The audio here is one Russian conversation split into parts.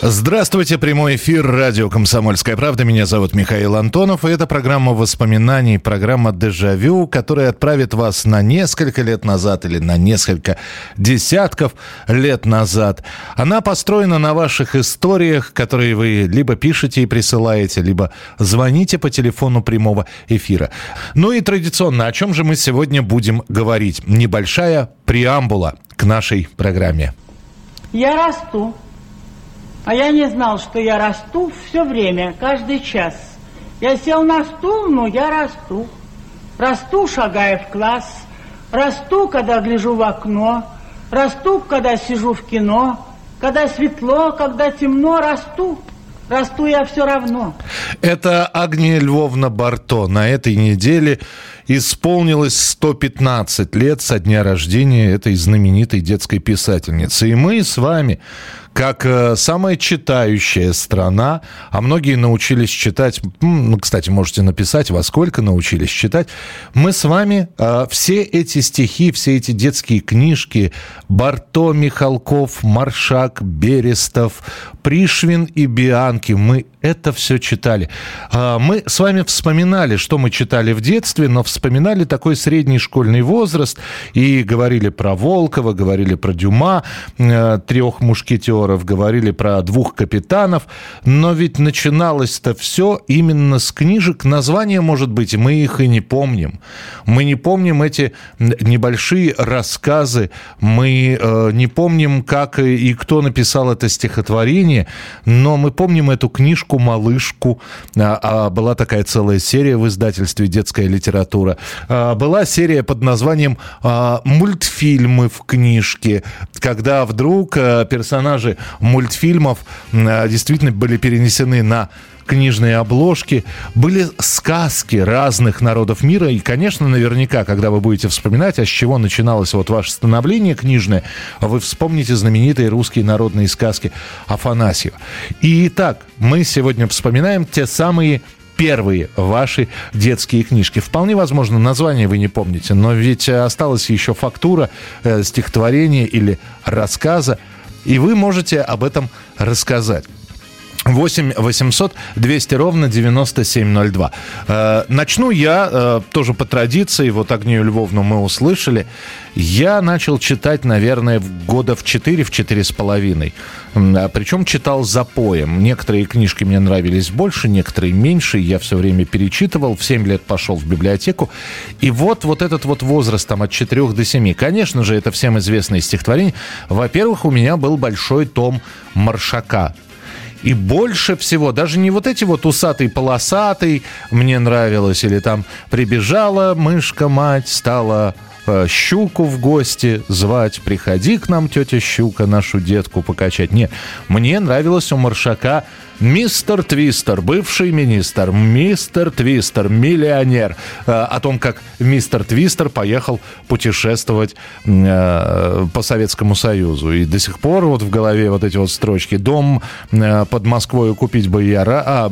Здравствуйте, прямой эфир радио «Комсомольская правда». Меня зовут Михаил Антонов, и это программа воспоминаний, программа «Дежавю», которая отправит вас на несколько лет назад или на несколько десятков лет назад. Она построена на ваших историях, которые вы либо пишете и присылаете, либо звоните по телефону прямого эфира. Ну и традиционно, о чем же мы сегодня будем говорить? Небольшая преамбула к нашей программе. Я расту. А я не знал, что я расту все время, каждый час. Я сел на стул, но я расту. Расту, шагая в класс. Расту, когда гляжу в окно. Расту, когда сижу в кино. Когда светло, когда темно, расту. Расту я все равно. Это Агния Львовна Барто. На этой неделе исполнилось 115 лет со дня рождения этой знаменитой детской писательницы. И мы с вами как э, самая читающая страна, а многие научились читать, ну, кстати, можете написать, во сколько научились читать, мы с вами э, все эти стихи, все эти детские книжки, Барто, Михалков, Маршак, Берестов, Пришвин и Бианки, мы это все читали. А, Мы с вами вспоминали, что мы читали в детстве, но вспоминали такой средний школьный возраст и говорили про Волкова, говорили про Дюма, э, трех мушкетеров, говорили про двух капитанов, но ведь начиналось-то все именно с книжек. Названия, может быть, мы их и не помним. Мы не помним эти небольшие рассказы, мы э, не помним, как и и кто написал это стихотворение, но мы помним эту книжку «Малышку». А, а, Была такая целая серия в издательстве «Детская литература». А, Была серия под названием а, «Мультфильмы в книжке», когда вдруг а, персонажи мультфильмов действительно были перенесены на книжные обложки, были сказки разных народов мира. И, конечно, наверняка, когда вы будете вспоминать, а с чего начиналось вот ваше становление книжное, вы вспомните знаменитые русские народные сказки Афанасьева. И итак, мы сегодня вспоминаем те самые первые ваши детские книжки. Вполне возможно, название вы не помните, но ведь осталась еще фактура э, стихотворения или рассказа, и вы можете об этом рассказать. 8 800 200 ровно 9702. Э, начну я э, тоже по традиции. Вот Агнию Львовну мы услышали. Я начал читать, наверное, года в 4, в 4 с половиной. А Причем читал запоем. Некоторые книжки мне нравились больше, некоторые меньше. Я все время перечитывал. В 7 лет пошел в библиотеку. И вот, вот этот вот возраст там от 4 до 7. Конечно же, это всем известные стихотворения. Во-первых, у меня был большой том Маршака. И больше всего, даже не вот эти вот усатый полосатый мне нравилось, или там прибежала мышка-мать, стала э, щуку в гости звать, приходи к нам, тетя щука, нашу детку покачать. Нет, мне нравилось у Маршака Мистер Твистер, бывший министр, мистер Твистер, миллионер. Э, О том, как мистер Твистер поехал путешествовать э, по Советскому Союзу. И до сих пор вот в голове вот эти вот строчки. Дом э, под Москвой купить бы я рад. А,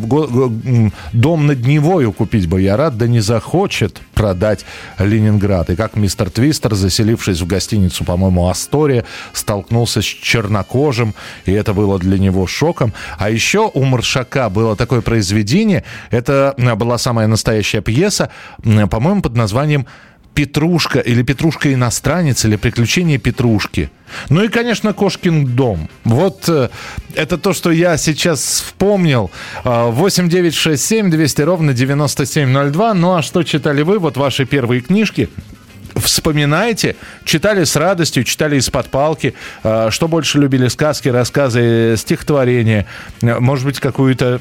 дом над Невою купить бы я рад, да не захочет продать Ленинград. И как мистер Твистер, заселившись в гостиницу, по-моему, Астория, столкнулся с чернокожим, и это было для него шоком. А еще у Маршака было такое произведение, это э, была самая настоящая пьеса, по-моему, под названием Петрушка или Петрушка иностранец или Приключения Петрушки. Ну и, конечно, Кошкин дом. Вот э, это то, что я сейчас вспомнил. Э, 8967 200 ровно 9702. Ну а что читали вы? Вот ваши первые книжки. Вспоминайте, читали с радостью, читали из-под палки, Э, что больше любили, сказки, рассказы, стихотворения, может быть, какую-то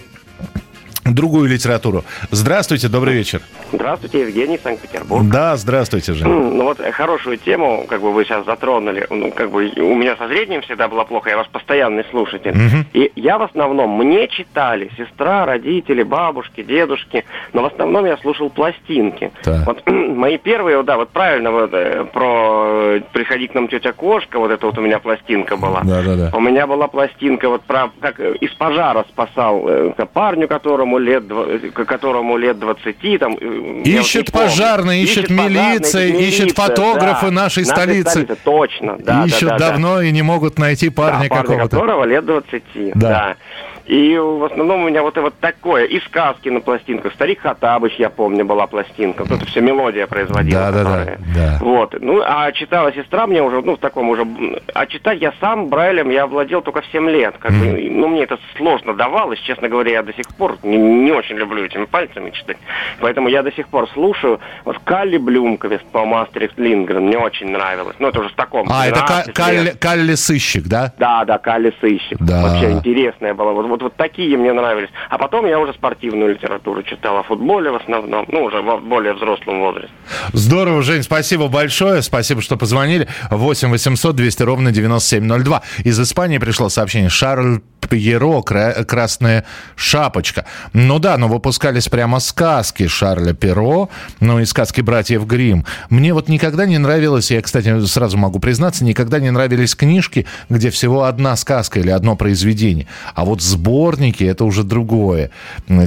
другую литературу. Здравствуйте, добрый вечер. Здравствуйте, Евгений, Санкт-Петербург. Да, здравствуйте, Жень. Ну вот э, хорошую тему, как бы вы сейчас затронули. Ну, как бы у меня со зрением всегда было плохо, я ваш постоянный слушатель. Мгм. И я в основном, мне читали сестра, родители, бабушки, дедушки, но в основном я слушал пластинки. Так. Вот мои первые, да, вот правильно вот э, про э, «Приходи к нам, тетя Кошка», вот это вот у меня пластинка была. Да-да-да. У меня была пластинка вот про как из пожара спасал парню, которому лет дв- э, которому лет 20 там. э, Ищет пожарный, ищет милиция, ищет фотографы нашей столицы. Точно, да. Ищут да, да, да. давно и не могут найти парня Да, какого-то. которого лет 20. Да. Да. И в основном у меня вот, вот такое. И сказки на пластинках. Старик Хатабыч, я помню, была пластинка. Вот это все мелодия производила. Да-да-да, которая. да. Вот. Ну, а читала сестра мне уже, ну, в таком уже... А читать я сам Брайлем я владел только в 7 лет. Как бы, ну, мне это сложно давалось. Честно говоря, я до сих пор не, не очень люблю этими пальцами читать. Поэтому я до сих пор слушаю. Вот Калли Блюмквист по Астерикс Лингрен мне очень нравилось. Ну, это уже в таком... А, это Ка- 12 лет. Калли, Калли сыщик, да? Да, да, Калли сыщик. Да. Вообще интересная была. Вот, вот, вот такие мне нравились. А потом я уже спортивную литературу читал о футболе в основном, ну, уже в более взрослом возрасте. Здорово, Жень, спасибо большое. Спасибо, что позвонили. 8 800 200 ровно 9702. Из Испании пришло сообщение. Шарль Пьеро, кра- красная шапочка. Ну да, но выпускались прямо сказки Шарля Перо, ну и сказки братьев Грим. Мне вот никогда не нравилось, я, кстати, сразу могу признаться, никогда не нравились книжки, где всего одна сказка или одно произведение. А вот сборники это уже другое.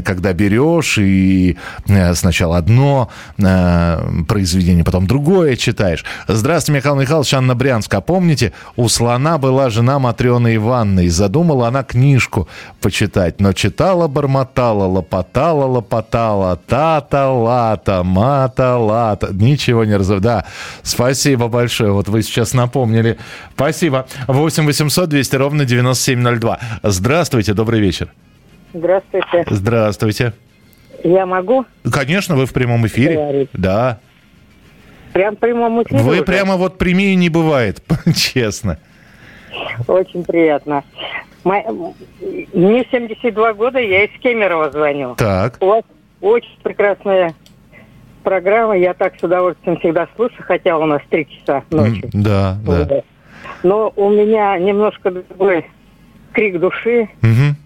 Когда берешь и э, сначала одно э, произведение, потом другое читаешь. Здравствуйте, Михаил Михайлович, Анна Брянск. А помните, у слона была жена Матрены Ивановны, задумала она книжку почитать, но читала, бормотала, лопотала, лопотала, та-та-лата, мата-лата. Ничего не раз... Да, спасибо большое. Вот вы сейчас напомнили. Спасибо. 8 800 200 ровно 9702. Здравствуйте, добрый вечер. Здравствуйте. Здравствуйте. Я могу Конечно, вы в прямом эфире. Говорить. Да. прям в прямом эфире Вы уже? прямо вот прямее не бывает, честно. Очень приятно. Мо- Мне 72 года, я из Кемерово звоню. Так. У вас очень прекрасная программа, я так с удовольствием всегда слушаю, хотя у нас 3 часа ночи. Да, да. Вот. Но у меня немножко другой крик души. Мгм.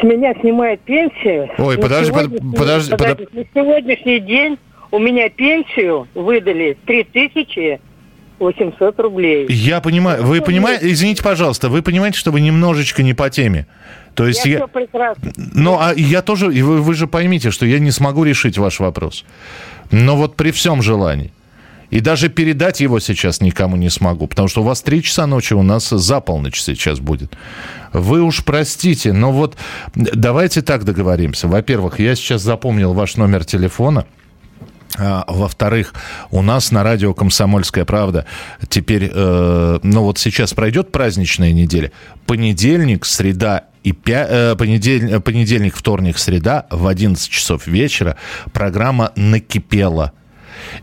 С меня снимают пенсию. Ой, подожди, сегодняшний- подожди, подо- подожди, На сегодняшний день у меня пенсию выдали 3800 рублей. Я понимаю, вы понимаете, извините, пожалуйста, вы понимаете, что вы немножечко не по теме. То есть Я я... прекрасно. Ну, а я тоже, вы, вы же поймите, что я не смогу решить ваш вопрос. Но вот при всем желании. И даже передать его сейчас никому не смогу, потому что у вас три часа ночи, у нас за полночь сейчас будет. Вы уж простите, но вот давайте так договоримся. Во-первых, я сейчас запомнил ваш номер телефона. А, Во-вторых, у нас на радио «Комсомольская правда» теперь, э, ну вот сейчас пройдет праздничная неделя. Понедельник, среда и пя... э, понедель- понедельник, вторник, среда в 11 часов вечера программа «Накипела».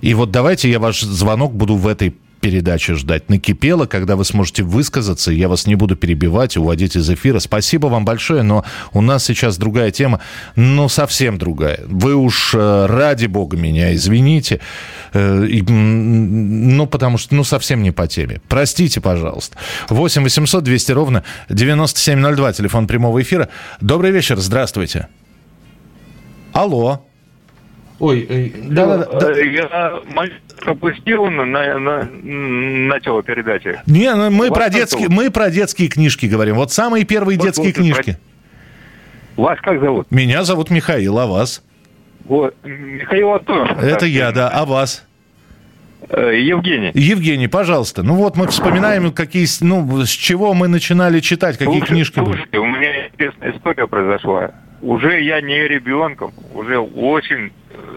И вот давайте я ваш звонок буду в этой передаче ждать. Накипело, когда вы сможете высказаться, я вас не буду перебивать, уводить из эфира. Спасибо вам большое, но у нас сейчас другая тема, ну, совсем другая. Вы уж э, ради бога меня извините, э, ну, потому что, ну, совсем не по теме. Простите, пожалуйста. 8 800 200 ровно 9702, телефон прямого эфира. Добрый вечер, здравствуйте. Алло. Ой, да-да-да. Э, Я маленько пропустил на, на, на, начало передачи. Не, ну, мы Вас про детские, зовут? мы про детские книжки говорим. Вот самые первые Вот, детские вот, книжки. Вас как зовут? Меня зовут Михаил, а вас? Вот, Михаил Антонов. Это я, да. А вас? Э, Евгений. Евгений, пожалуйста. Ну вот мы вспоминаем, какие, ну, с чего мы начинали читать, какие Слушайте, книжки были. Слушайте, у меня интересная история произошла. Уже я не ребенком, уже очень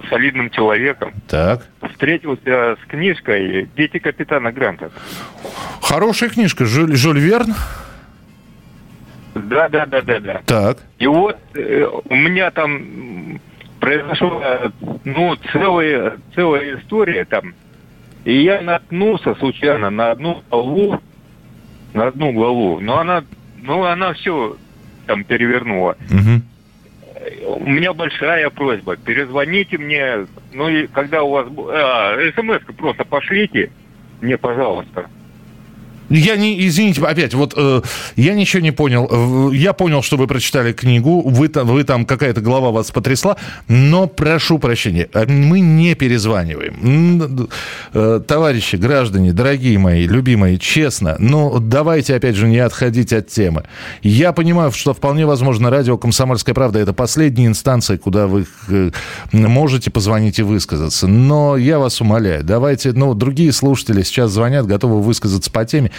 солидным человеком. Так. Встретился с книжкой «Дети капитана Гранта». Хорошая книжка. Жюль, Жюль Верн. Да, да, да, да, да. Так. И вот э, у меня там произошла, ну, целая, целая история там. И я наткнулся случайно на одну главу, на одну главу, но она, ну, она все там перевернула. Мгм. У меня большая просьба. Перезвоните мне, ну и когда у вас... А, смс просто пошлите мне, пожалуйста. Я не, извините, опять, вот э, я ничего не понял. Я понял, что вы прочитали книгу, вы, там, вы там какая-то голова вас потрясла, но прошу прощения, э, мы не перезваниваем. Э, товарищи, граждане, дорогие мои, любимые, честно, ну давайте, опять же, не отходить от темы. Я понимаю, что вполне возможно радио «Комсомольская правда» это последняя инстанция, куда вы э, можете позвонить и высказаться. Но я вас умоляю, давайте, ну, другие слушатели сейчас звонят, готовы высказаться по теме.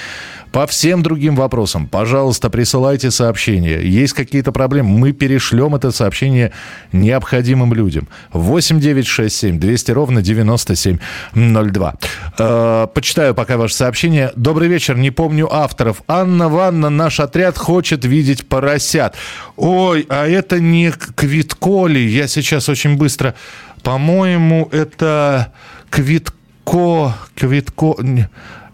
По всем другим вопросам, пожалуйста, присылайте сообщения. Есть какие-то проблемы, мы перешлем это сообщение необходимым людям. 8 9 6 7 200 ровно 9702. Э, почитаю пока ваше сообщение. Добрый вечер, не помню авторов. Анна Ванна, наш отряд хочет видеть поросят. Ой, а это не Квитко ли? Я сейчас очень быстро... По-моему, это Квитко... Квитко...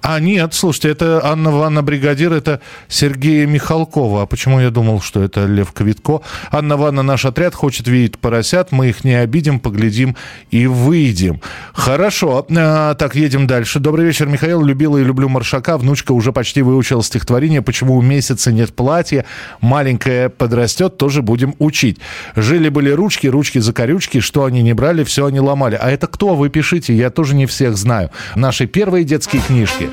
А, нет, слушайте, это Анна Ванна Бригадир, это Сергея Михалкова. А почему я думал, что это Лев Квитко? Анна Ванна, наш отряд, хочет видеть поросят. Мы их не обидим, поглядим и выйдем. Хорошо. А, так, едем дальше. Добрый вечер, Михаил. Любила и люблю Маршака. Внучка уже почти выучила стихотворение «Почему у месяца нет платья?» Маленькая подрастет, тоже будем учить. Жили-были ручки, ручки-закорючки. Что они не брали, все они ломали. А это кто? Вы пишите, я тоже не всех знаю. Наши первые детские книжки.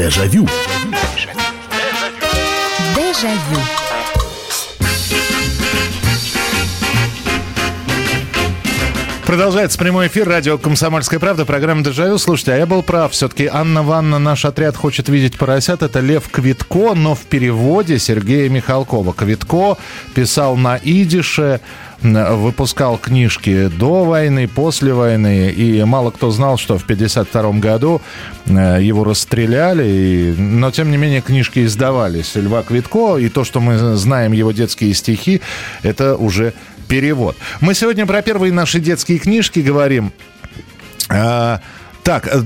Дежавю. Дежавю. Продолжается прямой эфир радио «Комсомольская правда», программа «Дежавю». Слушайте, а я был прав. Все-таки Анна Ванна, наш отряд хочет видеть поросят. Это Лев Квитко, но в переводе Сергея Михалкова. Квитко писал на идише, выпускал книжки до войны, после войны, и мало кто знал, что в 1952 году э, его расстреляли, и... но тем не менее книжки издавались. Льва Квитко, и то, что мы знаем его детские стихи, это уже перевод. Мы сегодня про первые наши детские книжки говорим. А, так, э,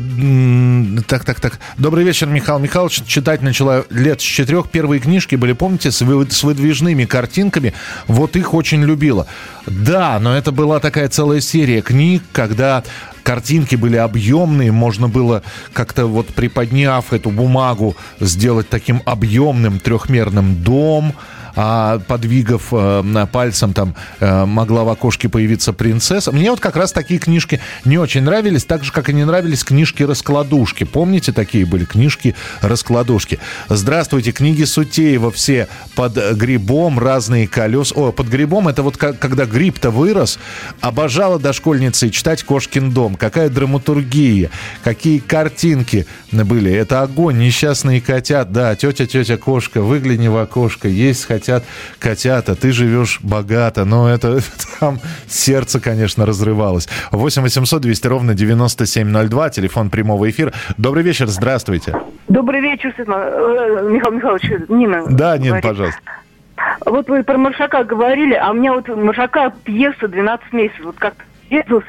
так, так, так. Добрый вечер, Михаил Михайлович. Читать начала лет с четырех. Первые книжки были, помните, с, с выдвижными картинками. Вот их очень любила. Да, но это была такая целая серия книг, когда картинки были объемные, можно было как-то вот приподняв эту бумагу, сделать таким объемным трехмерным дом, а подвигав э, пальцем, там э, могла в окошке появиться принцесса. Мне вот как раз такие книжки не очень нравились, так же, как и не нравились книжки-раскладушки. Помните, такие были книжки-раскладушки? Здравствуйте, книги Сутеева все под грибом, разные колеса. О, под грибом это вот как, когда гриб-то вырос. Обожала дошкольницы читать «Кошкин дом». Какая драматургия, какие картинки были. Это огонь, несчастные котят. Да, тетя, тетя, кошка, выгляни в окошко, есть хотят котята, ты живешь богато. Но это там сердце, конечно, разрывалось. 8 800 200 ровно 9702, телефон прямого эфира. Добрый вечер, здравствуйте. Добрый вечер, Светлана. Э, Михаил Михайлович, Нина. Да, Нина, говорит. пожалуйста. Вот вы про Маршака говорили, а у меня вот Маршака пьеса 12 месяцев. Вот как детствовалась.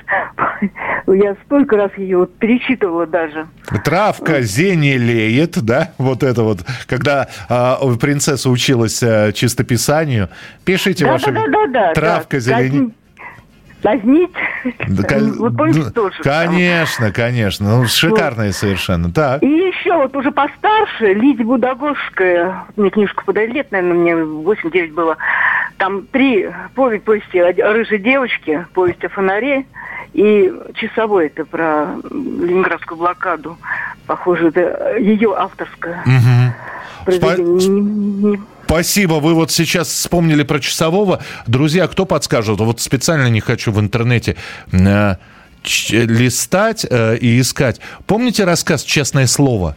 Я столько раз ее вот перечитывала даже. Травка зенелеет, да? Вот это вот, когда а, принцесса училась а, чистописанию. Пишите Да, ваше... да, да, да, Травка да. зеленеет. Казнить. Да, Вы помните тоже? Конечно, конечно. Ну, шикарная совершенно. Так. И еще вот уже постарше, Лидия Будагожская, мне книжку подарили, лет, наверное, мне 8-9 было. Там три повесть, повести о рыжей девочке, повесть о фонаре и часовой, это про Ленинградскую блокаду. Похоже, это ее авторская Мгм. произведение. Не- Спасибо, вы вот сейчас вспомнили про часового. Друзья, кто подскажет? Вот специально не хочу в интернете э, листать э, и искать. Помните рассказ «Честное слово»?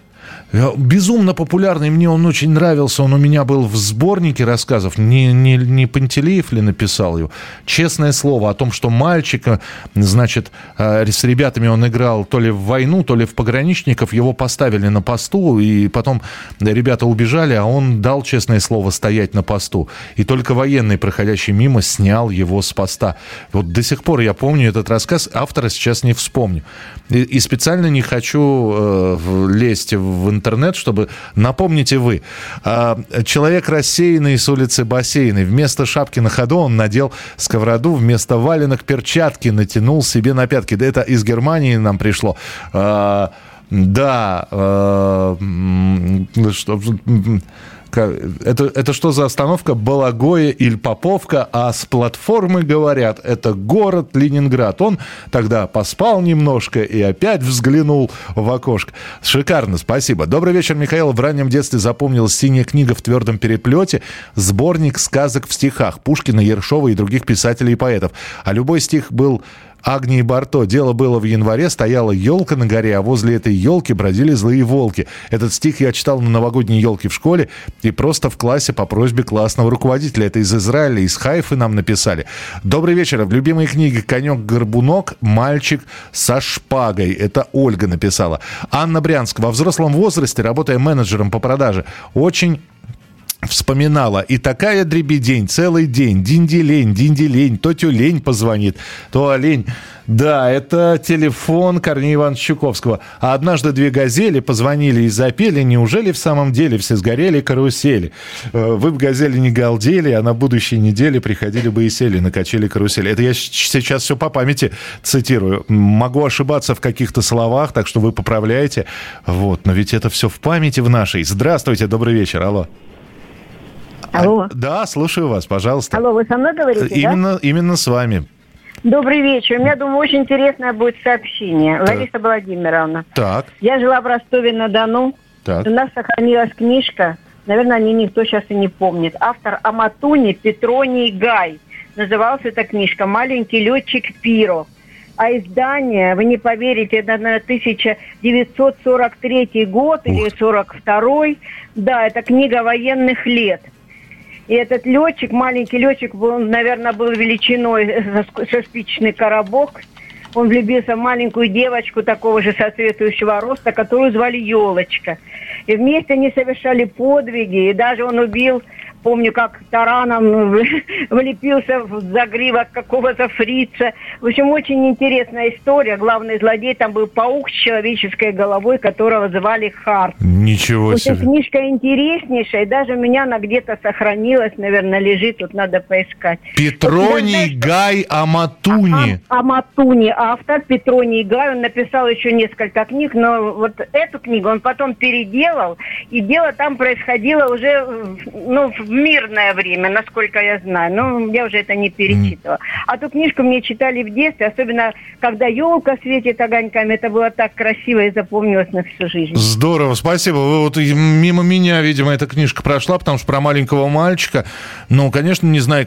Э, безумно популярный, мне он очень нравился. Он у меня был в сборнике рассказов. Не, не, не Пантелеев ли написал его? Честное слово о том, что мальчика, значит, э, с ребятами он играл то ли в войну, то ли в пограничников. Его поставили на посту, и потом ребята убежали, а он дал честное слово стоять на посту. И только военный, проходящий мимо, снял его с поста. Вот до сих пор я помню этот рассказ, автора сейчас не вспомню. И, и специально не хочу э, лезть в интернет, чтобы напомните вы. А, человек рассеянный с улицы Бассейной. Вместо шапки на ходу он надел сковороду, вместо валенок перчатки натянул себе на пятки. Да это из Германии нам пришло. А, да, а, что, это, это что за остановка? Балагоя или Поповка, а с платформы говорят, это город Ленинград. Он тогда поспал немножко и опять взглянул в окошко. Шикарно, спасибо. Добрый вечер, Михаил. В раннем детстве запомнилась синяя книга в твердом переплете, сборник сказок в стихах Пушкина, Ершова и других писателей и поэтов. А любой стих был Агнии Барто. Дело было в январе, стояла елка на горе, а возле этой елки бродили злые волки. Этот стих я читал на новогодней елке в школе и просто в классе по просьбе классного руководителя. Это из Израиля, из Хайфы нам написали. Добрый вечер. В любимой книге «Конек-горбунок. Мальчик со шпагой». Это Ольга написала. Анна Брянск. Во взрослом возрасте, работая менеджером по продаже, очень вспоминала. И такая дребедень, целый день, динди-лень, динди-лень, то тюлень позвонит, то олень. Да, это телефон Корнея Ивановича Чуковского. А однажды две газели позвонили и запели, неужели в самом деле все сгорели карусели? Э, вы в газели не галдели, а на будущей неделе приходили бы и сели на качели карусели. Это я сейчас все по памяти цитирую. Могу ошибаться в каких-то словах, так что вы поправляете. Вот, но ведь это все в памяти в нашей. Здравствуйте, добрый вечер, алло. Алло. А, да, слушаю вас, пожалуйста. Алло, вы со мной говорите, именно, да? Именно с вами. Добрый вечер. У меня, думаю, очень интересное будет сообщение. Так. Лариса Владимировна. Так. Я жила в Ростове-на-Дону. Так. У нас сохранилась книжка, наверное, не никто сейчас и не помнит. Автор Аматуни Петроний Гай. Называлась эта книжка «Маленький летчик Пиро». А издание, вы не поверите, это на 1943 год Ух. или 42 Да, это книга военных лет – и этот летчик, маленький летчик, он, наверное, был величиной со спичный коробок. Он влюбился в маленькую девочку такого же соответствующего роста, которую звали Елочка. И вместе они совершали подвиги, и даже он убил помню, как тараном влепился в загривок какого-то фрица. В общем, очень интересная история. Главный злодей там был паук с человеческой головой, которого звали Харт. Ничего себе. В книжка интереснейшая, и даже у меня она где-то сохранилась, наверное, лежит, тут надо поискать. Петроний вот, Гай Аматуни. А, Аматуни, автор Петроний Гай, он написал еще несколько книг, но вот эту книгу он потом переделал, и дело там происходило уже ну, в мирное время, насколько я знаю. Но я уже это не перечитывала. А ту книжку мне читали в детстве, особенно когда елка светит огоньками. Это было так красиво и запомнилось на всю жизнь. Здорово, спасибо. Вы вот мимо меня, видимо, эта книжка прошла, потому что про маленького мальчика. Ну, конечно, не знаю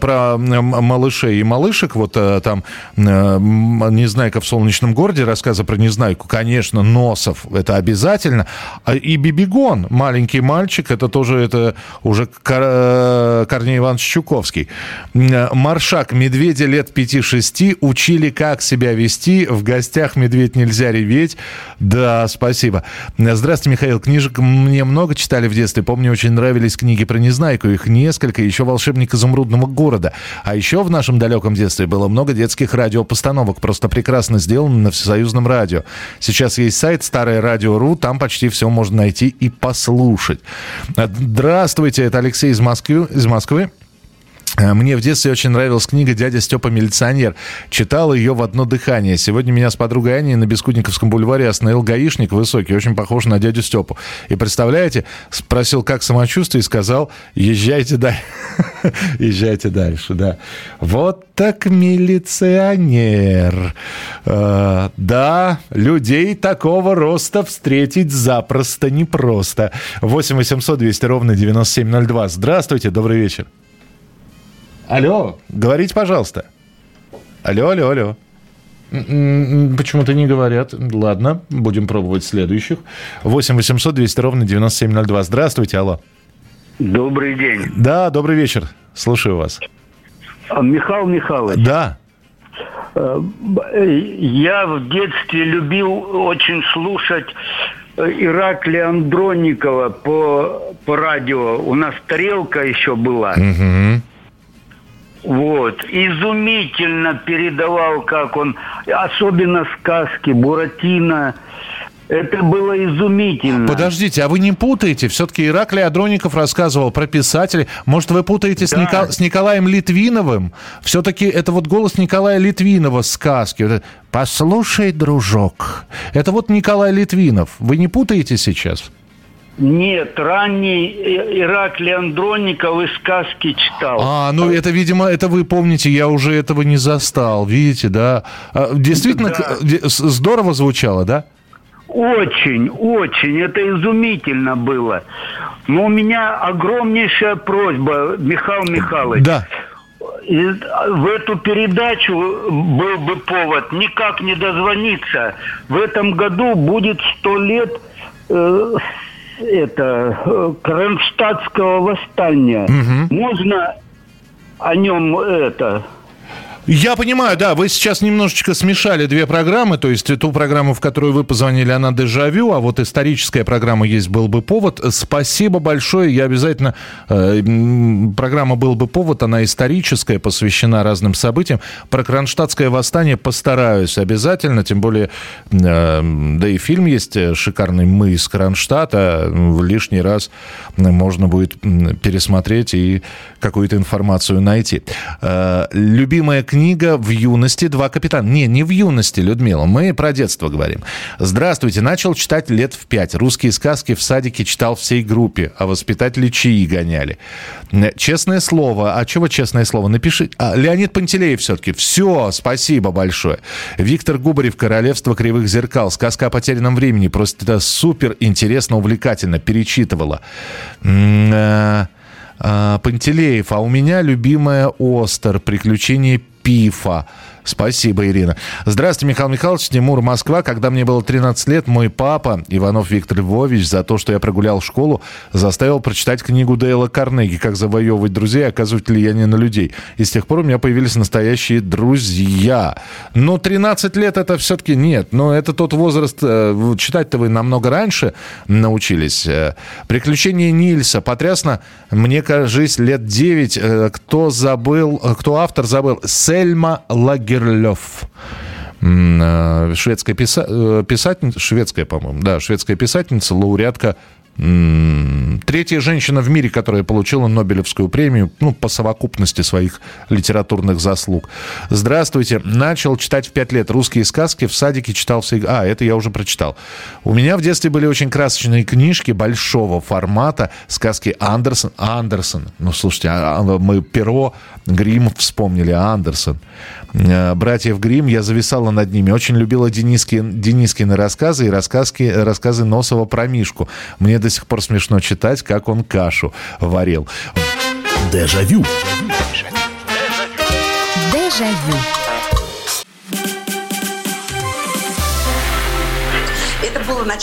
про малышей и малышек. Вот э, там Незнайка в солнечном городе, рассказы про Незнайку, конечно, Носов, это обязательно. А и Бибигон, маленький мальчик, это тоже это уже Корней Иванович Чуковский. Э, Маршак. Медведя лет 5-6 учили, как себя вести. В гостях медведь нельзя реветь. Да, спасибо. Здравствуйте, Михаил. Книжек мне много читали в детстве. Помню, очень нравились книги про Незнайку. Их несколько. Еще «Волшебник изумрудного города». А еще в нашем далеком детстве было много детских радиопостановок. Просто прекрасно сделано на всесоюзном радио. Сейчас есть сайт «Старое радио.ру». Там почти все можно найти и послушать. Здравствуйте, это Алексей из Москвы. Из Москвы. Э, мне в детстве очень нравилась книга «Дядя Степа милиционер». Читал ее в одно дыхание. Сегодня меня с подругой Аней на Бескудниковском бульваре остановил гаишник высокий, очень похож на дядю Степу. И представляете, спросил, как самочувствие, и сказал, езжайте дальше. Езжайте дальше, да. Вот так милиционер. Э, да, людей такого роста встретить запросто непросто. 8 800 200 ровно 9702. Здравствуйте, добрый вечер. Алло, говорите, пожалуйста. Алло, алло, алло. Почему-то не говорят. Ладно, будем пробовать следующих. 8 800 200 ровно 9702. Здравствуйте, алло. Добрый день. Да, добрый вечер. Слушаю вас. А, Михаил Михайлович. Да. Э, я в детстве любил очень слушать э, Ираклия Андронникова по, по радио. У нас тарелка еще была. Угу. Вот. Изумительно передавал, как он, особенно сказки, Буратино. Это было изумительно. Подождите, а вы не путаете? Все-таки Ираклий Адроников рассказывал про писателей. Может, вы путаете с, Да. Ника- с Николаем Литвиновым? Все-таки это вот голос Николая Литвинова сказки. Послушай, дружок. Это вот Николай Литвинов. Вы не путаете сейчас? Нет, ранний Ираклий Андронников и сказки читал. А, ну это, видимо, это вы помните, я уже этого не застал. Видите, да? А, Действительно, Да. здорово звучало, да? Очень, очень. Это изумительно было. Но у меня огромнейшая просьба, Михаил Михайлович. Да. И в эту передачу был бы повод никак не дозвониться. В этом году будет сто лет э, это э, Кронштадтского восстания. Можно о нем это Я понимаю, да, вы сейчас немножечко смешали две программы, то есть ту программу, в которую вы позвонили, она дежавю, а вот историческая программа есть был бы повод. Спасибо большое, я обязательно э, программа был бы повод, она историческая, посвящена разным событиям. Про Кронштадтское восстание постараюсь обязательно, тем более, э, да и фильм есть э, шикарный «Мы из Кронштадта», в лишний раз можно будет пересмотреть и какую-то информацию найти. Э, Любимая книга в юности «Два капитана». Не, не в юности, Людмила, мы про детство говорим. Здравствуйте, начал читать лет в пять. Русские сказки в садике читал всей группе, а воспитатели чаи гоняли. Э, Честное слово, а чего честное слово? Напиши. А, Леонид Пантелеев все-таки. Все, спасибо большое. Виктор Губарев «Королевство кривых зеркал». Сказка о потерянном времени. Просто это супер интересно, увлекательно. Перечитывала. Э, а, Пантелеев, а у меня любимая Остер, приключения Пифа. Спасибо, Ирина. Здравствуйте, Михаил Михайлович, Тимур, Москва. Когда мне было 13 лет, мой папа, Иванов Виктор Львович, за то, что я прогулял школу, заставил прочитать книгу Дейла Карнеги «Как завоевывать друзей и оказывать влияние на людей». И с тех пор у меня появились настоящие друзья. Но 13 лет это все-таки нет. Но это тот возраст, э, читать-то вы намного раньше научились. Э, «Приключения Нильса». Потрясно, мне кажется, лет 9. Э, Кто забыл, кто автор забыл? Сельма Лагерлёв. М, э, Шведская писа- э, писательница, шведская, по-моему, да, шведская писательница, лауреатка Третья женщина в мире, которая получила Нобелевскую премию, ну, по совокупности своих литературных заслуг. Здравствуйте. Начал читать в пять лет русские сказки. В садике читал все... А, это я уже прочитал. У меня в детстве были очень красочные книжки большого формата. Сказки Андерсон. Андерсон. Ну, слушайте, а- а мы Перо, Грим вспомнили, а Андерсон. Э, Братьев Грим, я зависала над ними. Очень любила Дениски, Денискины рассказы и рассказки, рассказы Носова про Мишку. Мне до сих пор смешно читать, как он кашу варил. Дежавю. Дежавю. Это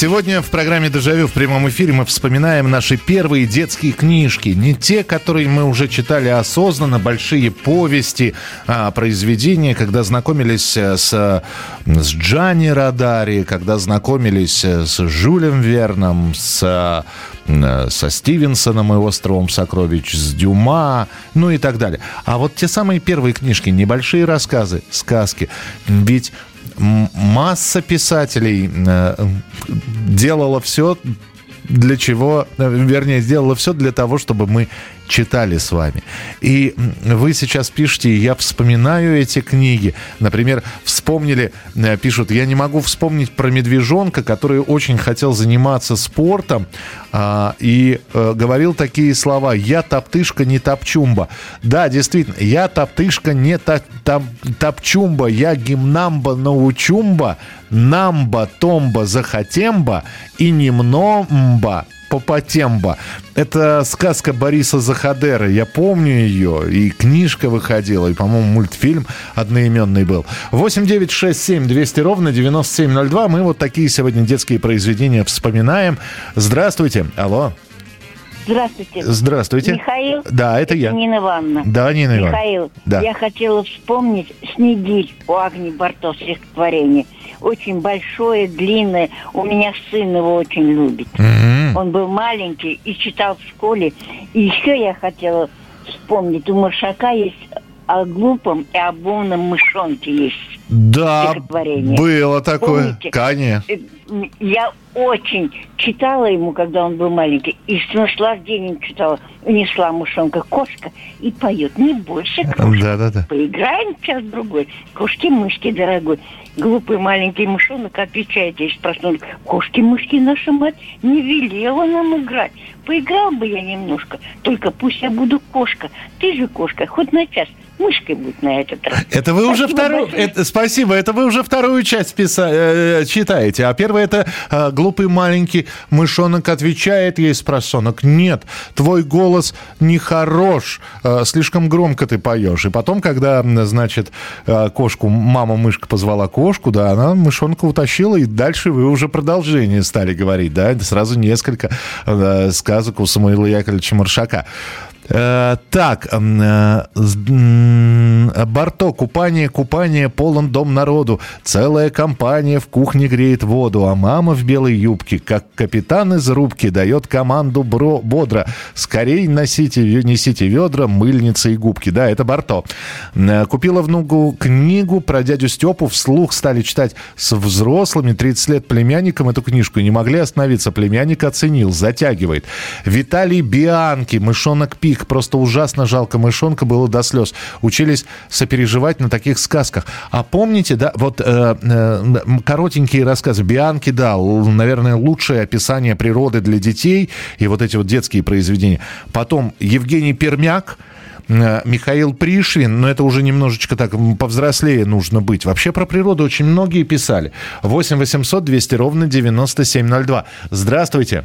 Сегодня в программе «Дежавю» в прямом эфире мы вспоминаем наши первые детские книжки. Не те, которые мы уже читали осознанно, большие повести, а произведения, когда знакомились э, с, с Джанни Радари, когда знакомились э, с Жюлем Верном, с, э, со Стивенсоном и «Островом сокровищ», с Дюма, ну и так далее. А вот те самые первые книжки, небольшие рассказы, сказки. Ведь масса писателей э, делала все для чего, э, вернее, сделала все для того, чтобы мы читали с вами. И вы сейчас пишете, я вспоминаю эти книги. Например, вспомнили, э, пишут, я не могу вспомнить про медвежонка, который очень хотел заниматься спортом а, и а, говорил такие слова. Я топтышка, не топчумба. Да, действительно, я топтышка, не та, та, топчумба. Я гимнамба, научумба, намба, томба, захотемба и немномба Попотемба. Это сказка Бориса Захадера. Я помню ее. И книжка выходила, и, по-моему, мультфильм одноименный был. 8 9 6 7 200 ровно 9702. Мы вот такие сегодня детские произведения вспоминаем. Здравствуйте. Алло. Здравствуйте. Здравствуйте. Михаил? Да, это, это я. Нина Ивановна. Да, Нина Ивановна. Михаил, да. я хотела вспомнить «Снегирь» у Агни Барто стихотворение. Очень большое, длинное. У меня сын его очень любит. М-м. Он был маленький и читал в школе. И еще я хотела вспомнить. У Маршака есть о глупом и об умном мышонке есть Да, было такое. Помните? Конечно. Э, Я очень читала ему, когда он был маленький, и с наслаждением читала. Унесла мышонка кошка и поет. Не больше кошки. Да-да-да. Поиграем час-другой. Кошки-мышки, дорогой. Глупый маленький мышонок отвечает, если проснулся. Кошки-мышки, наша мать не велела нам играть. Поиграл бы я немножко, только пусть я буду кошка. Ты же кошка, хоть на час. Мышкой будь на этот раз. Это вы уже Спасибо вторую... большое. Это, спасибо, это вы уже вторую часть писа... э, читаете. А первая это э, глупый маленький мышонок отвечает ей с просонок. Нет, твой голос нехорош, э, слишком громко ты поешь. И потом, когда, значит, э, кошку, мама-мышка позвала кошку, да, она мышонка утащила, и дальше вы уже продолжение стали говорить, да, сразу несколько сказок у Самуила Яковлевича Маршака. Э, так, э, Барто, купание, купание, полон дом народу. Целая компания в кухне греет воду, а мама в белой юбке, как капитан из рубки, дает команду бро, бодро. Скорей носите, несите ведра, мыльницы и губки. Да, это Барто. Э, Купила внуку книгу про дядю Степу, вслух стали читать с взрослыми, 30 лет племянником эту книжку, не могли остановиться. Племянник оценил, затягивает. Виталий Бианки, мышонок Пик. Просто ужасно жалко мышонка было до слез. Учились сопереживать на таких сказках. А помните, да, вот э, э, коротенькие рассказы. Бианки, да, наверное, лучшее описание природы для детей. И вот эти вот детские произведения. Потом Евгений Пермяк, э, Михаил Пришвин, но это уже немножечко так повзрослее нужно быть. Вообще про природу очень многие писали. 8 800 200 ровно 9702. Здравствуйте.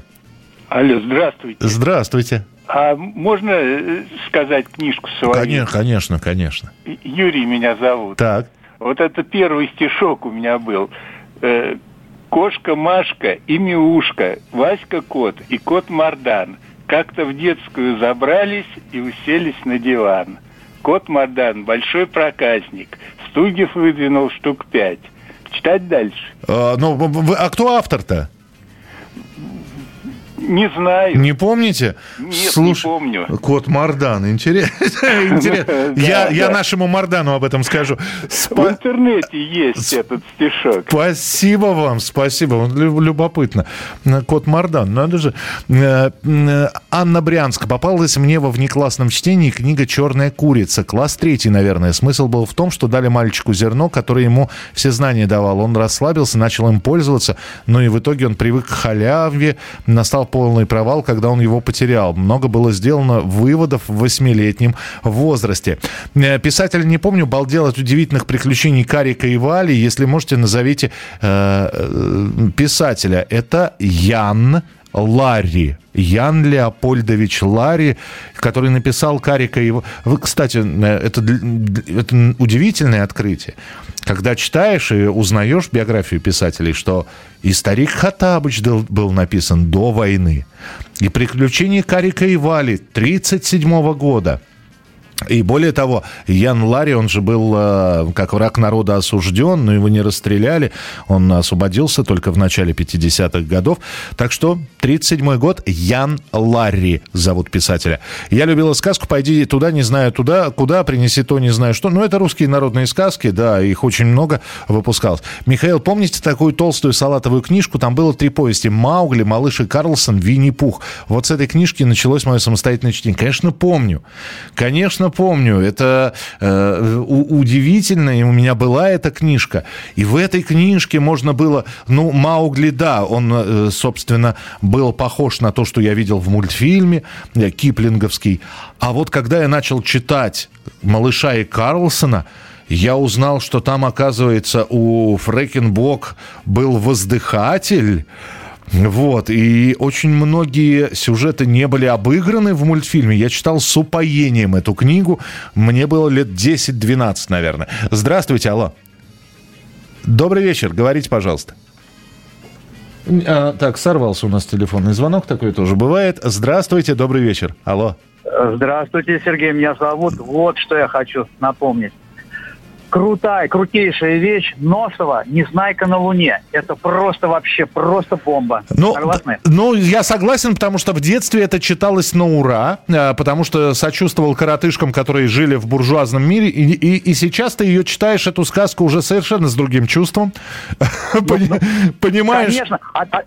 Алло, здравствуйте. Здравствуйте. А можно э, сказать книжку свою? Конечно, конечно, конечно. Юрий меня зовут. Так. Вот это первый стишок у меня был. Э, Кошка Машка и Миушка, Васька кот и кот Мардан как-то в детскую забрались и уселись на диван. Кот Мардан большой проказник, стульев выдвинул штук пять. Читать дальше? А, ну, а кто автор-то? Не знаю. Не помните? Нет, не помню. Кот Мардан, интересно. Я нашему Мардану об этом скажу. В интернете есть этот стишок. Спасибо вам, спасибо. Любопытно. Кот Мардан, надо же. Э, э, Анна Брянск. Попалась мне во внеклассном чтении книга «Черная курица». Класс третий, наверное. Смысл был в том, что дали мальчику зерно, которое ему все знания давал. Он расслабился, начал им пользоваться, но и в итоге он привык к халяве. Настал полный провал, когда он его потерял. Много было сделано выводов в восьмилетнем возрасте. Э, Писатель, не помню, балдел от удивительных приключений Карика и Вали. Если можете, назовите э, э, писателя. Это Ян Ларри. Ян Леопольдович Ларри, который написал Карика и... Вы, Кстати, э, это, это удивительное открытие. Когда читаешь и узнаешь биографию писателей, что и «Старик Хаттабыч» был, написан до войны, и «Приключения Карика и Вали» 1937 года – и более того, Ян Ларри, он же был э, как враг народа осужден, но его не расстреляли. Он освободился только в начале 50-х годов. Так что 1937 год. Ян Ларри зовут писателя. Я любила сказку «Пойди туда, не знаю туда, куда, принеси то, не знаю что». Ну, это русские народные сказки, да, их очень много выпускалось. Михаил, помните такую толстую салатовую книжку? Там было три повести. «Маугли», «Малыш и Карлсон», «Винни-Пух». Вот с этой книжки началось мое самостоятельное чтение. Конечно, помню. Конечно, помню. Это э, удивительно, и у меня была эта книжка. И в этой книжке можно было... Ну, Маугли, да, он, э, собственно, был похож на то, что я видел в мультфильме э, Киплинговский. А вот когда я начал читать «Малыша и Карлсона», я узнал, что там, оказывается, у Фрекенбок был воздыхатель, вот, и очень многие сюжеты не были обыграны в мультфильме. Я читал с упоением эту книгу. Мне было лет 10-12, наверное. Здравствуйте, алло. Добрый вечер, говорите, пожалуйста. А, так, сорвался у нас телефонный звонок, такой тоже бывает. Здравствуйте, добрый вечер. Алло. Здравствуйте, Сергей, меня зовут. Вот что я хочу напомнить крутая, крутейшая вещь Носова «Незнайка на Луне». Это просто вообще, просто бомба. Ну, Согласны? Ну, я согласен, потому что в детстве это читалось на ура, э, потому что сочувствовал коротышкам, которые жили в буржуазном мире, и, и, и сейчас ты ее читаешь, эту сказку, уже совершенно с другим чувством. Ну, ну, понимаешь? Конечно. А, а,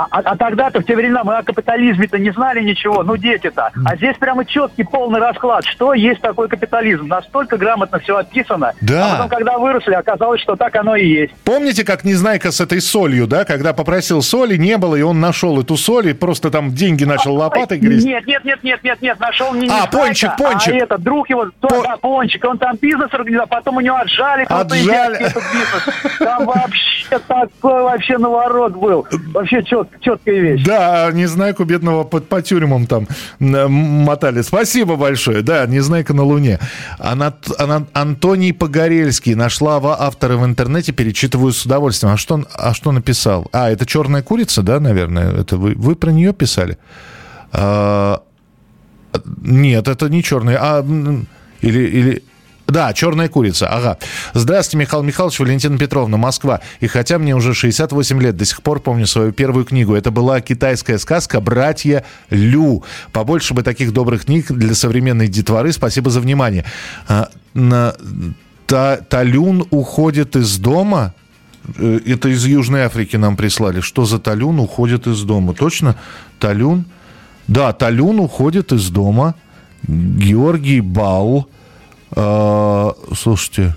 а, а, а тогда-то в те времена мы о капитализме-то не знали ничего, ну дети-то. А здесь прямо четкий полный расклад, что есть такой капитализм. Настолько грамотно все описано. Да. А потом, когда выросли, оказалось, что так оно и есть. Помните, как Незнайка с этой солью, да, когда попросил соли, не было, и он нашел эту соль, и просто там деньги начал лопатой грызть? Нет, нет, нет, нет, нет, нет, нашел не А, пончик, пончик. А это, друг его, По... да, пончик, он там бизнес организовал, потом у него отжали. Отжали. Бизнес. Там вообще такой вообще наворот был. Вообще чет, четкая вещь. Да, Незнайку бедного под, по тюрьмам там мотали. Спасибо большое. Да, Незнайка на Луне. Анат, Анат, Антоний Погорельский. Нашла автора в интернете, перечитываю с удовольствием. А что, а что написал? А, это «Черная курица», да, наверное? Это вы, вы про нее писали? А, нет, это не «Черная», а... Или, или, да, черная курица, ага. Здравствуйте, Михаил Михайлович, Валентина Петровна, Москва. И хотя мне уже 68 лет, до сих пор помню свою первую книгу. Это была китайская сказка «Братья Лю». Побольше бы таких добрых книг для современной детворы. Спасибо за внимание. А. Та, Талюн уходит из дома? Э, это из Южной Африки нам прислали. Что за Талюн уходит из дома? Точно? Талюн? Да, Талюн уходит из дома. Георгий Бал. А, слушайте,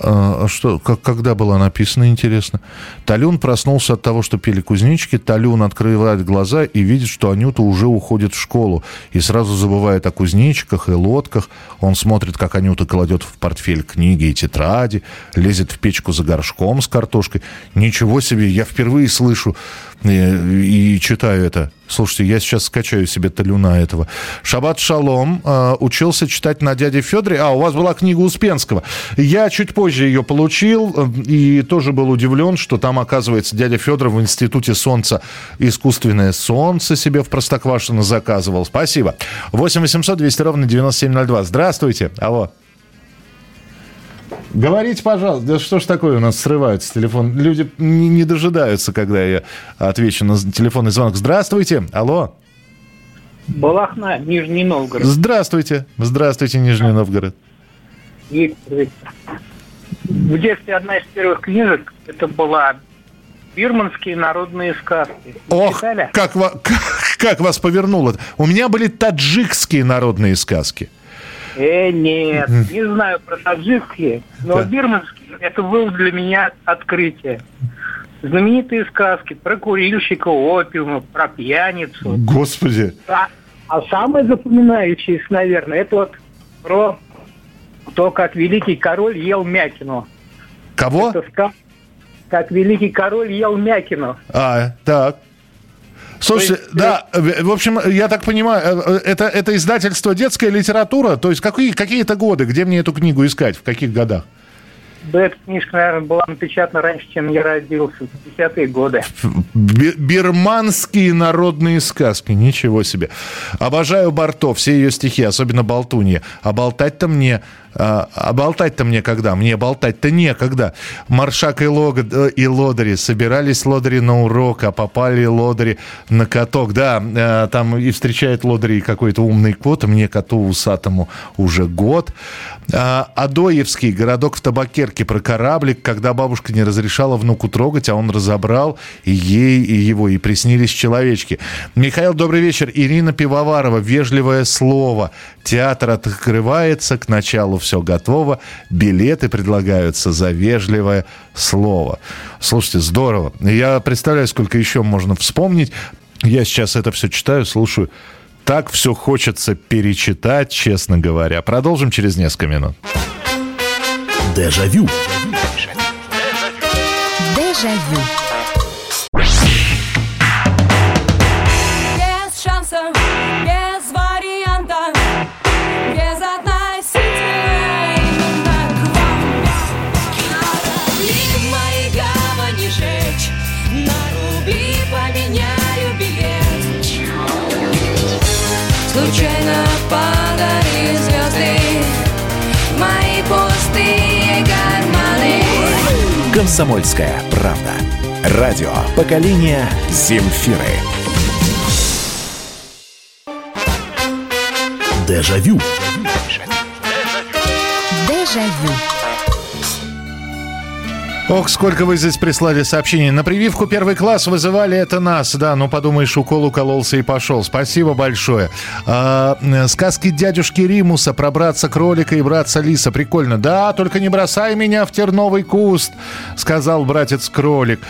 а, а что, как, когда было написано, интересно? Талюн проснулся от того, что пели кузнечики. Талюн открывает глаза и видит, что Анюта уже уходит в школу. И сразу забывает о кузнечиках и лодках. Он смотрит, как Анюта кладет в портфель книги и тетради, лезет в печку за горшком с картошкой. Ничего себе, я впервые слышу и, и читаю это. Слушайте, я сейчас скачаю себе талюна этого. Шабат Шалом э, учился читать на дяде Федоре. А, у вас была книга Успенского. Я чуть позже ее получил э, и тоже был удивлен, что там, оказывается, дядя Федор в Институте Солнца искусственное солнце себе в Простоквашино заказывал. Спасибо. 8 800 200 ровно 9702. Здравствуйте. Алло. Говорите, пожалуйста, да что ж такое у нас срывается телефон? Люди не, не дожидаются, когда я отвечу на телефонный звонок. Здравствуйте, алло. Балахна, Нижний Новгород. Здравствуйте, здравствуйте, Нижний Новгород. Виктор, в детстве одна из первых книжек, это была бирманские народные сказки. Ох, как, как, как вас повернуло. У меня были таджикские народные сказки. Э, нет, не знаю про таджикские, но да. бирманские это было для меня открытие. Знаменитые сказки про курильщика опиума, про пьяницу. Господи. А, а самое запоминающееся, наверное, это вот про то, как великий король ел мякину. Кого? Это ска... Как великий король ел мякину. А, так. Слушайте, есть, да, в общем, я так понимаю, э, это, это издательство «Детская литература», то есть какие, какие-то годы, где мне эту книгу искать, в каких годах? Да, эта книжка, наверное, была напечатана раньше, чем я родился, в 50-е годы. Бирманские народные сказки, ничего себе. Обожаю Барто, все ее стихи, особенно Болтунья. А болтать-то мне А, а болтать-то мне когда? Мне болтать-то некогда. Маршак и, лог, э, и лодыри собирались лодыри на урок, а попали лодыри на каток. Да, э, там и встречает лодыри какой-то умный кот, мне коту усатому уже год. А, Адоевский, городок в Табакерке, про кораблик, когда бабушка не разрешала внуку трогать, а он разобрал и ей, и его, и приснились человечки. Михаил, добрый вечер. Ирина Пивоварова, вежливое слово. Театр открывается, к началу все готово, билеты предлагаются за вежливое слово. Слушайте, здорово. Я представляю, сколько еще можно вспомнить. Я сейчас это все читаю, слушаю. Так все хочется перечитать, честно говоря. Продолжим через несколько минут. Дежавю. Дежавю. Без Комсомольская правда. Радио поколения Земфиры. Дежавю. Дежавю. Ох, сколько вы здесь прислали сообщений. На прививку первый класс вызывали это нас. Да, ну подумаешь, укол укололся и пошел. Спасибо большое. А, э, сказки дядюшки Римуса про братца кролика и братца лиса. Прикольно. Да, только не бросай меня в терновый куст, сказал братец кролик.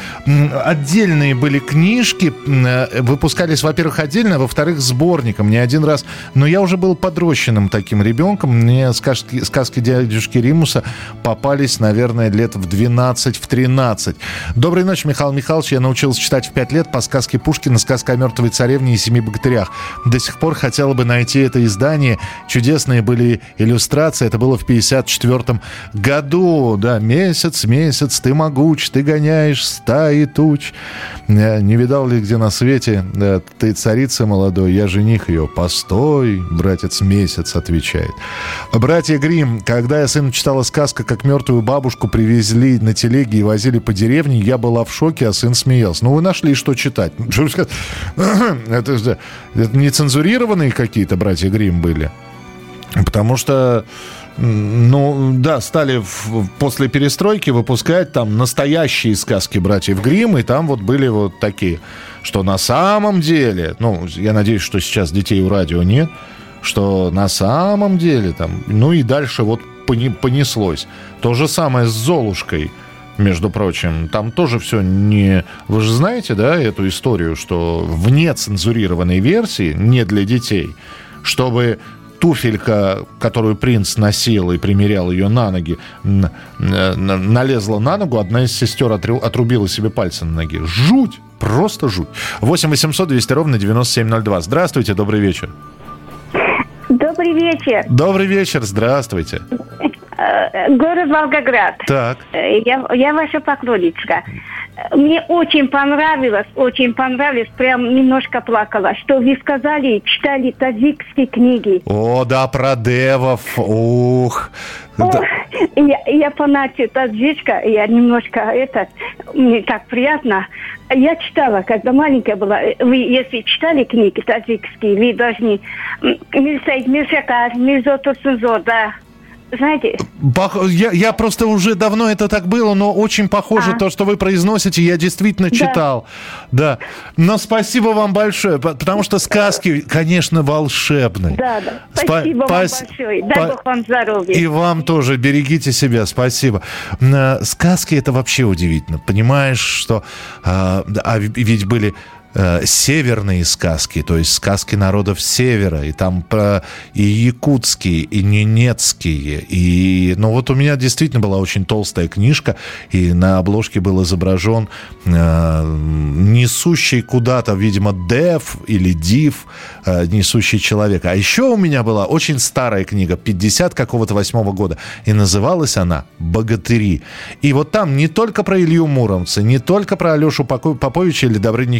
Отдельные были книжки. э, Выпускались, во-первых, отдельно, во-вторых, сборником. Не один раз. Но я уже был подрощенным таким ребенком. Мне сказки, сказки дядюшки Римуса попались, наверное, лет в 12 в 13. Доброй ночи, Михаил Михайлович. Я научился читать в 5 лет по сказке Пушкина «Сказка о мертвой царевне и семи богатырях». До сих пор хотела бы найти это издание. Чудесные были иллюстрации. Это было в 54 году. Да, месяц, месяц, ты могуч, ты гоняешь стаи туч. Э, Не видал ли где на свете? Да, ты царица молодой, я жених ее. Постой, братец месяц, отвечает. Братья Грим, когда я сыну читала сказка, как мертвую бабушку привезли на телеге и возили по деревне, я была в шоке, а сын смеялся. Ну, вы нашли, что читать. Сказать? Это, же- это не цензурированные какие-то братья Грим были. Потому что, ну, да, стали в- после перестройки выпускать там настоящие сказки братьев Грим, и там вот были вот такие, что на самом деле, ну, я надеюсь, что сейчас детей у радио нет, что на самом деле там, ну и дальше вот понеслось. То же самое с Золушкой, между прочим. Там тоже все не... Вы же знаете, да, эту историю, что в нецензурированной версии, не для детей, чтобы туфелька, которую принц носил и примерял ее на ноги, налезла на ногу, одна из сестер отру- отрубила себе пальцы на ноге. Жуть! Просто жуть. 8 800 200 ровно 9702. Здравствуйте, добрый вечер. Добрый вечер. Добрый вечер, здравствуйте. Э, Город Волгоград. Так. Э, Я, я ваша поклонничка. Э, Мне очень понравилось, очень понравилось, прям немножко плакала, что вы сказали, читали таджикские книги. О, да, про девов. Ух. О, Да. я, я фанат таджичка, я немножко этот, мне так приятно. Я читала, когда маленькая была. Вы, если читали книги таджикские, вы должны Мирсайд, Миршакар, Мирзоту Сунзор, да. Знаете, Пох- Я, я просто уже давно это так было, но очень похоже то, что вы произносите, я действительно Да. читал. Да. Но спасибо вам большое, по- потому что сказки, конечно, волшебные. да, да. Спа- Спасибо вам пас- большое. Дай Бог вам здоровья. И вам тоже берегите себя, спасибо. Э, Сказки это вообще удивительно. Понимаешь, что а, а ведь были э, северные сказки, то есть сказки народов севера, и там про и якутские, и ненецкие, и ну вот у меня действительно была очень толстая книжка, и на обложке был изображен э, несущий куда-то, видимо, Дев или Див, э, несущий человека. А еще у меня была очень старая книга, 50 какого-то восьмого года, и называлась она «Богатыри». И вот там не только про Илью Муромца, не только про Алешу Поповича или Добрыню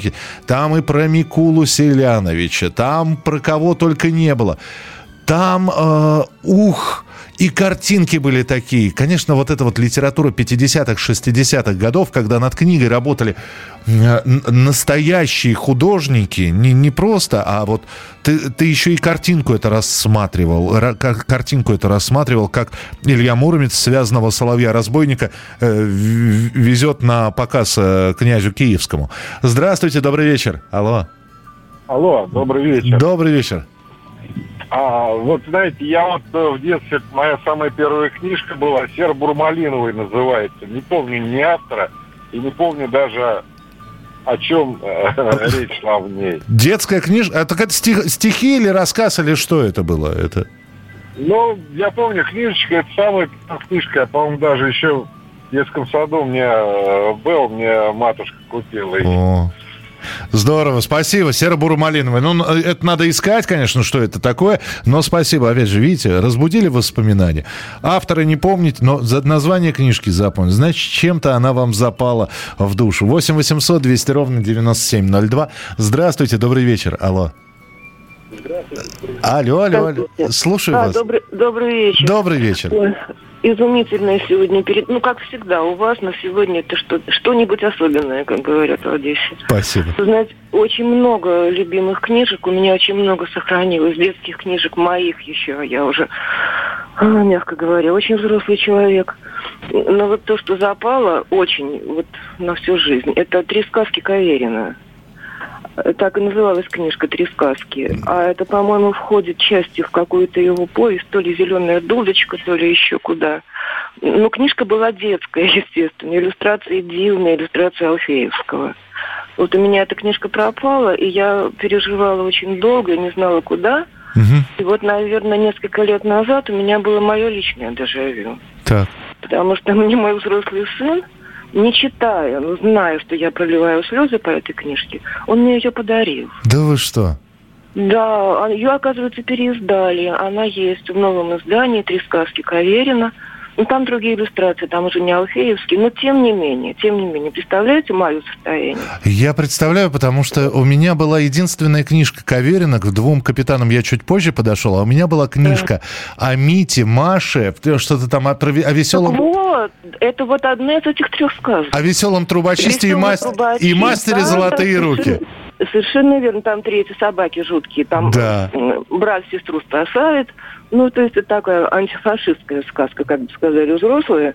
там и про Микулу Селяновича, там про кого только не было. Там, э, ух, И картинки были такие. Конечно, вот эта вот литература 50-х, 60-х годов, когда над книгой работали э, настоящие художники, не, не просто, а вот ты, ты еще и картинку это рассматривал, картинку это рассматривал, как Илья Муромец, связанного соловья-разбойника, э, везет на показ э, князю Киевскому. Здравствуйте, добрый вечер. Алло. Алло, добрый вечер. Добрый вечер. А, вот знаете, я вот э, в детстве, моя самая первая книжка была «Сер Бурмалиновый» называется. Не помню ни автора и не помню даже о чем э, речь шла в ней. Детская книжка? Это какая-то стих, стихи или рассказ, или что это было? Это... Ну, я помню, книжечка, это самая книжка, я, по-моему, даже еще в детском саду мне э, был, мне матушка купила. О. Здорово, спасибо. Серо-буро-малиновый. Ну, это надо искать, конечно, что это такое, но спасибо. Опять же, видите, разбудили воспоминания. Автора не помните, но название книжки запомнили. Значит, чем-то она вам запала в душу. 8 800 200 ровно 9702. Здравствуйте, добрый вечер. Алло. Алло, алло, алло. Слушаю а, вас. Добрый, добрый вечер. Добрый вечер. Ой, изумительное сегодня. Перед... Ну, как всегда, у вас на сегодня это что, что-нибудь особенное, как говорят в Одессе. Спасибо. Знаете, очень много любимых книжек. У меня очень много сохранилось. Детских книжек моих еще. Я уже, а, мягко говоря, очень взрослый человек. Но вот то, что запало очень вот на всю жизнь, это «Три сказки Каверина». Так и называлась книжка «Три сказки». А это, по-моему, входит частью в какую-то его повесть, то ли «Зеленая дудочка», то ли еще куда. Ну, книжка была детская, естественно. Иллюстрации дивные, иллюстрации Алфеевского. Вот у меня эта книжка пропала, и я переживала очень долго, не знала куда. Угу. И вот, наверное, несколько лет назад у меня было мое личное дежавю. Так. Потому что мне мой взрослый сын, не читая, но зная, что я проливаю слезы по этой книжке, он мне ее подарил. Да вы что? Да, ее, оказывается, переиздали. Она есть в новом издании «Три сказки Каверина». Ну, там другие иллюстрации, там уже не Алфеевские, но тем не менее, тем не менее, представляете мое состояние? Я представляю, потому что у меня была единственная книжка Каверина, к двум капитанам я чуть позже подошел, а у меня была книжка да. о Мите, Маше, что-то там о, о веселом... Так вот, это вот одна из этих трех сказок. О веселом трубочисте и, мас... трубочист. и мастере да, «Золотые руки». Совершенно верно, там три эти собаки жуткие, там да. брат сестру спасает, ну, то есть это такая антифашистская сказка, как бы сказали взрослые.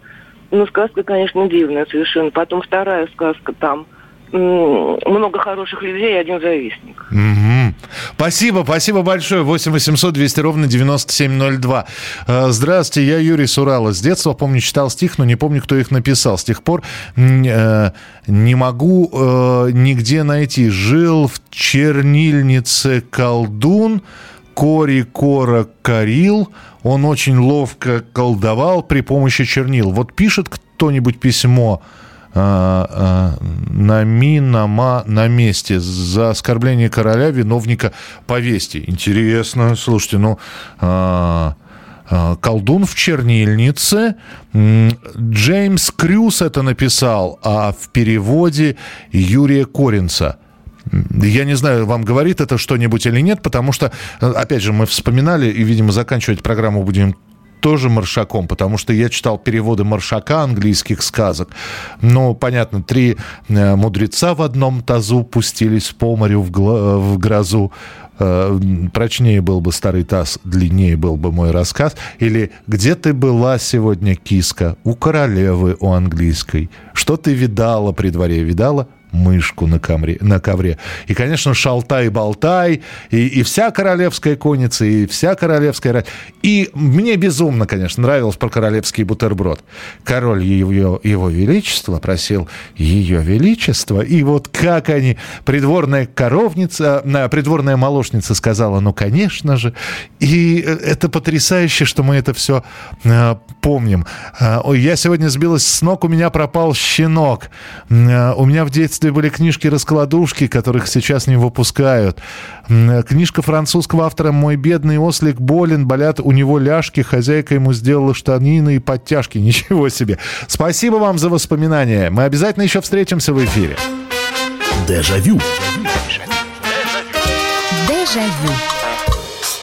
Ну, сказка, конечно, дивная совершенно. Потом вторая сказка там много хороших людей и один завистник. Угу. Спасибо, спасибо большое. 8 800 200 ровно 9702. Здравствуйте, я Юрий Сурала. С детства, помню, читал стих, но не помню, кто их написал. С тех пор э, не могу э, нигде найти. Жил в чернильнице колдун, Кори Кора Карил. Он очень ловко колдовал при помощи чернил. Вот пишет кто-нибудь письмо на ми, на ма, на месте. За оскорбление короля виновника повести. Интересно. Слушайте, ну... А, колдун в чернильнице. Джеймс Крюс это написал, а в переводе Юрия Коринца. Я не знаю, вам говорит это что-нибудь или нет, потому что, опять же, мы вспоминали, и, видимо, заканчивать программу будем тоже Маршаком, потому что я читал переводы Маршака английских сказок. Ну, понятно, три э, мудреца в одном тазу пустились по морю в, гла- в грозу. Э, прочнее был бы старый таз, длиннее был бы мой рассказ. Или «Где ты была сегодня, киска? У королевы, у английской. Что ты видала при дворе? Видала? Мышку на ковре. На ковре. И, конечно, шалтай-болтай, и, и вся королевская конница, и вся королевская... И мне безумно, конечно, нравилось про королевский бутерброд. Король его, его величества просил ее величество, и вот как они, придворная коровница, придворная молочница сказала, ну, конечно же. И это потрясающе, что мы это все э, помним. Э, я сегодня сбилась с ног, у меня пропал щенок. Э, у меня в детстве детстве были книжки-раскладушки, которых сейчас не выпускают. Книжка французского автора «Мой бедный ослик болен, болят у него ляжки, хозяйка ему сделала штанины и подтяжки». Ничего себе. Спасибо вам за воспоминания. Мы обязательно еще встретимся в эфире. Дежавю. Дежавю.